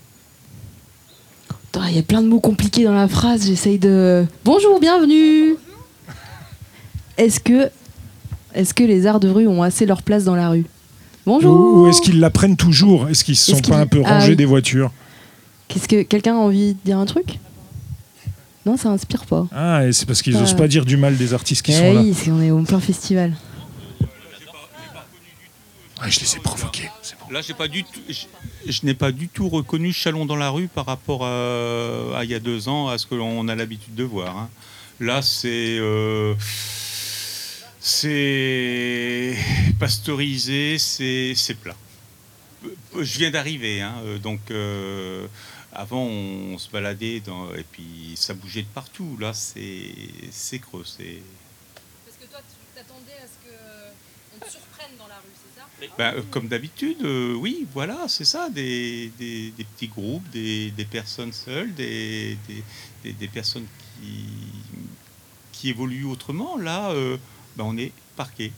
Speaker 2: Il y a plein de mots compliqués dans la phrase, j'essaye de... Bonjour, bienvenue Est-ce que, est que les arts de rue ont assez leur place dans la rue Bonjour
Speaker 1: Ou, ou est-ce qu'ils la prennent toujours Est-ce qu'ils ne se sont pas un peu
Speaker 2: Ah
Speaker 1: rangés
Speaker 2: oui.
Speaker 1: des voitures
Speaker 2: Qu'est-ce que quelqu'un a envie de dire un truc Non, ça inspire pas.
Speaker 1: Ah, et c'est parce qu'ils
Speaker 2: Euh.
Speaker 1: n'osent pas dire du mal des artistes qui
Speaker 2: Eh
Speaker 1: sont là.
Speaker 2: oui, c'est- on est au plein festival.
Speaker 1: Ouais, je les ai provoqués.
Speaker 8: Là, je, n'ai pas du tout reconnu Chalon dans la rue par rapport à, à il y a deux ans, à ce que l'on a l'habitude de voir. hein. Là, c'est euh, c'est pasteurisé, c'est plat. Euh, Je viens d'arriver, hein, euh, donc euh, avant on se baladait dans, et puis ça bougeait de partout. Là, c'est c'est creux,
Speaker 2: Parce que toi, tu t'attendais à ce qu'on te surprenne dans la rue, c'est ça
Speaker 8: Ben, euh, comme d'habitude, euh, oui, voilà, c'est ça, des, des- des petits groupes, des, des personnes seules, des, personnes qui, qui évoluent autrement. Là, euh, ben, on est parqué.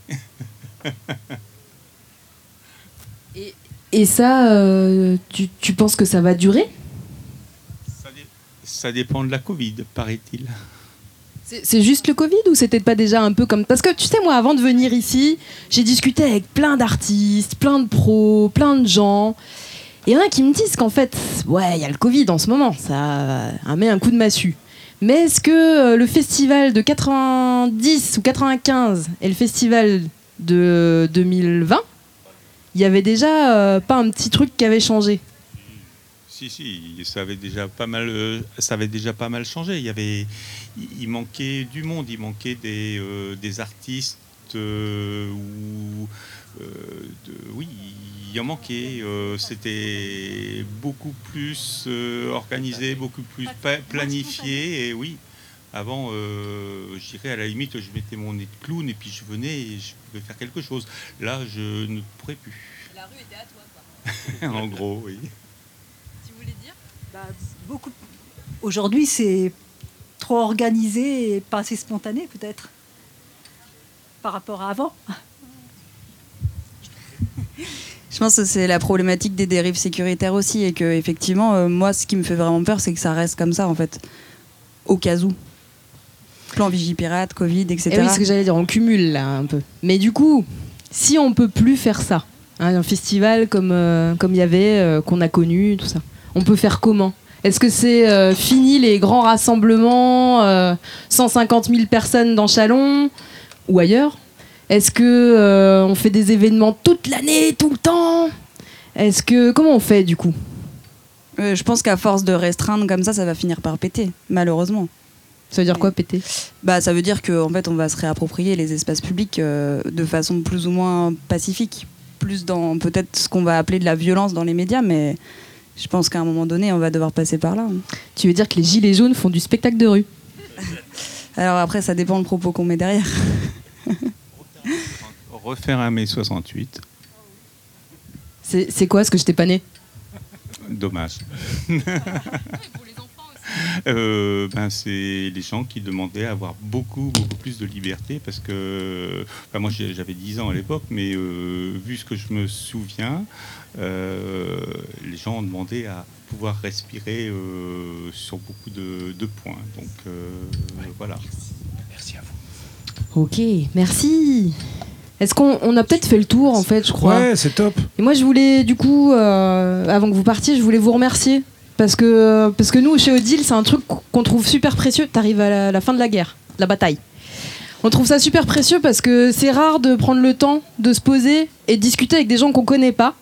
Speaker 2: Et ça, euh, tu, tu penses que ça va durer?
Speaker 8: Ça dépend de la Covid, paraît-il.
Speaker 2: C'est juste le Covid ou c'était pas déjà un peu comme... Parce que tu sais, moi, avant de venir ici, j'ai discuté avec plein d'artistes, plein de pros, plein de gens. Et il y en a qui me disent qu'en fait, ouais, il y a le Covid en ce moment, ça met un coup de massue. Mais est-ce que euh, le festival de 90 ou 95 et le festival de 2020, il y avait déjà euh, pas un petit truc qui avait changé?
Speaker 8: Si, si, ça avait déjà pas mal, euh, ça avait déjà pas mal changé. Il y avait, il- manquait du monde, il manquait des, euh, des artistes euh, ou, euh, de- oui, il en manquait. euh, C'était beaucoup plus euh, organisé, beaucoup plus planifié. Et oui, avant, je dirais à la limite, je mettais mon nez de clown et puis je venais et je pouvais faire quelque chose. Là, je ne pourrais plus.
Speaker 2: La rue était à toi, quoi.
Speaker 8: en gros, oui.
Speaker 2: Tu voulais dire
Speaker 11: Bah, beaucoup. Aujourd'hui, c'est trop organisé et pas assez spontané, peut-être, par rapport à avant.
Speaker 12: Je pense que c'est la problématique des dérives sécuritaires aussi et que effectivement, euh, moi, ce qui me fait vraiment peur, c'est que ça reste comme ça en fait, au cas où. Plan Vigipirate, Covid, etc.
Speaker 2: Eh oui, c'est ce que j'allais dire, on cumule là un peu. Mais du coup, si on peut plus faire ça, hein, un festival comme euh, comme il y avait, euh, qu'on a connu, tout ça, on peut faire comment Est-ce que c'est euh, fini les grands rassemblements, euh, 150 000 personnes dans Chalon ou ailleurs Est-ce que euh, on fait des événements toute l'année, tout le temps Est-ce que comment on fait du coup
Speaker 12: Euh, je pense qu'à force de restreindre comme ça, ça va finir par péter, malheureusement.
Speaker 2: Ça veut dire quoi péter?
Speaker 12: Bah, ça veut dire qu'en fait, on va se réapproprier les espaces publics euh, de façon plus ou moins pacifique, plus dans peut-être ce qu'on va appeler de la violence dans les médias, mais je pense qu'à un moment donné, on va devoir passer par là.
Speaker 2: Tu veux dire que les gilets jaunes font du spectacle de rue
Speaker 12: Alors après, ça dépend le propos qu'on met derrière.
Speaker 8: Refaire un mai 68.
Speaker 2: C'est c'est quoi ce que je t'ai pas né?
Speaker 8: Dommage. Euh, ben, c'est les gens qui demandaient à avoir beaucoup, beaucoup plus de liberté parce que enfin, moi j'avais 10 ans à l'époque, mais euh, vu ce que je me souviens, euh, les gens ont demandé à pouvoir respirer euh, sur beaucoup de, de points. Donc euh, voilà.
Speaker 1: Merci à vous.
Speaker 2: Ok, merci. Est-ce qu'on on a peut-être fait le tour en fait, je crois
Speaker 1: Ouais, c'est top.
Speaker 2: Et moi, je voulais, du coup, euh, avant que vous partiez, je voulais vous remercier. Parce que, parce que nous, chez Odile, c'est un truc qu'on trouve super précieux. T'arrives à la, la fin de la guerre, la bataille. On trouve ça super précieux parce que c'est rare de prendre le temps de se poser et de discuter avec des gens qu'on connaît pas.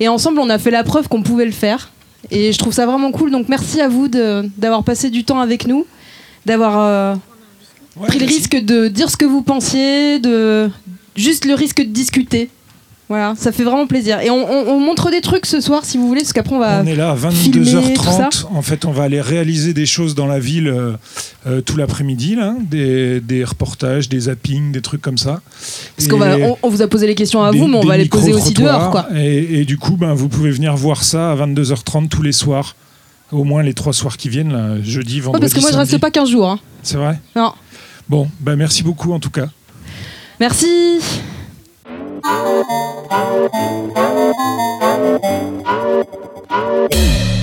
Speaker 2: Et ensemble, on a fait la preuve qu'on pouvait le faire. Et je trouve ça vraiment cool. Donc, merci à vous d'avoir passé du temps avec nous, d'avoir euh, pris le risque de dire ce que vous pensiez, de juste le risque de discuter. Voilà, ça fait vraiment plaisir. Et on, on- on montre des trucs ce soir si vous voulez, parce qu'après on va.
Speaker 1: On est là à
Speaker 2: filmer, tout ça.
Speaker 1: 22h30. En fait, on va aller réaliser des choses dans la ville euh, euh, tout l'après-midi, là, des, des reportages, des zappings, des trucs comme ça.
Speaker 2: Parce qu'on va, on, on vous a posé les questions à
Speaker 1: des-
Speaker 2: vous, mais on va les poser aussi dehors, quoi.
Speaker 1: Et, et du coup, ben, vous pouvez venir voir ça à 22h30 tous les soirs. Au moins les trois soirs qui viennent, là, jeudi,
Speaker 2: Ouais,
Speaker 1: vendredi.
Speaker 2: parce que moi je reste
Speaker 1: samedi.
Speaker 2: pas 15 jours. hein.
Speaker 1: C'est vrai?
Speaker 2: Non.
Speaker 1: Bon, ben, merci beaucoup en tout cas.
Speaker 2: Merci.
Speaker 18: Thank you.